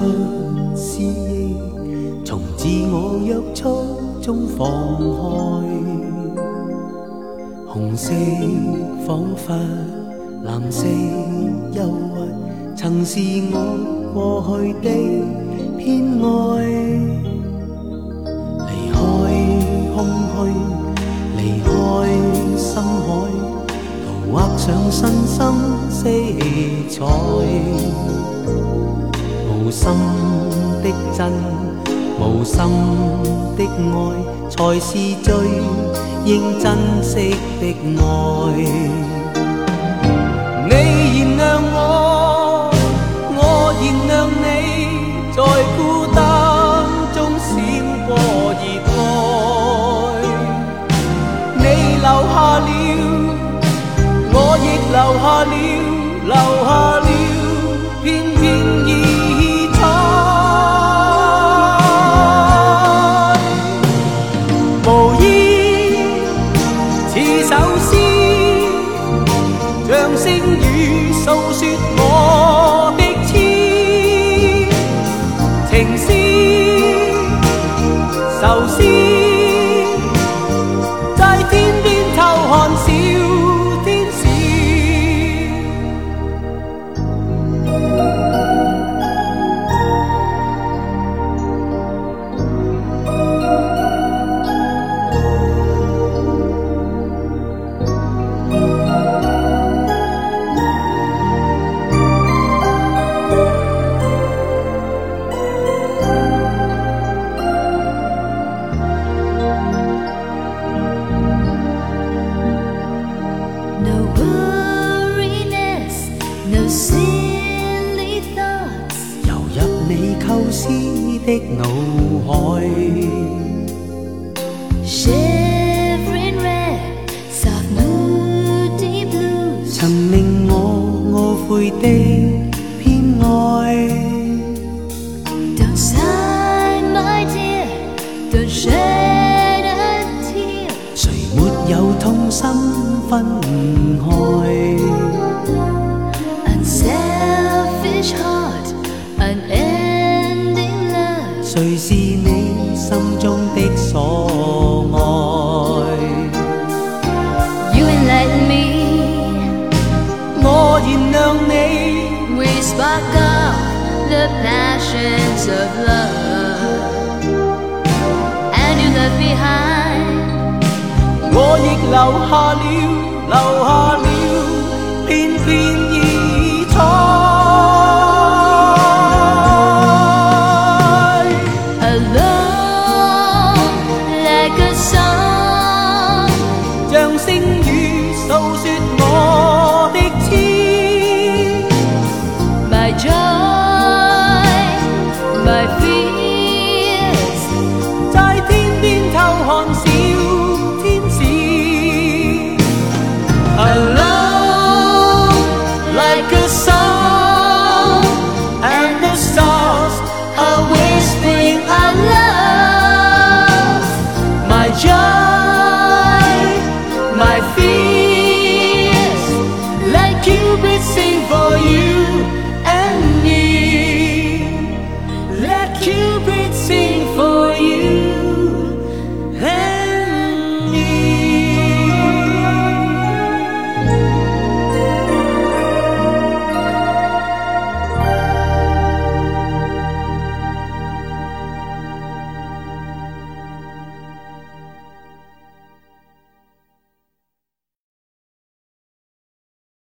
将思忆从自我约束中放开，红色彷佛蓝色忧郁，曾是我过去的偏爱。离开空虚，离开深海，涂画上新生色彩。无心的真，无心的爱，才是最应珍惜的爱。你原谅我，我原谅你，在孤单中闪过热爱。你留下了，我亦留下了，留下。星雨诉说我。游入你构思的脑海，曾令我懊悔的偏爱。谁没有痛心分开？love. 谁是你心中的所爱？ You enlighten me 我原谅你， We spark up the passions of love, and you left behind 我亦留下了，留下 都说我。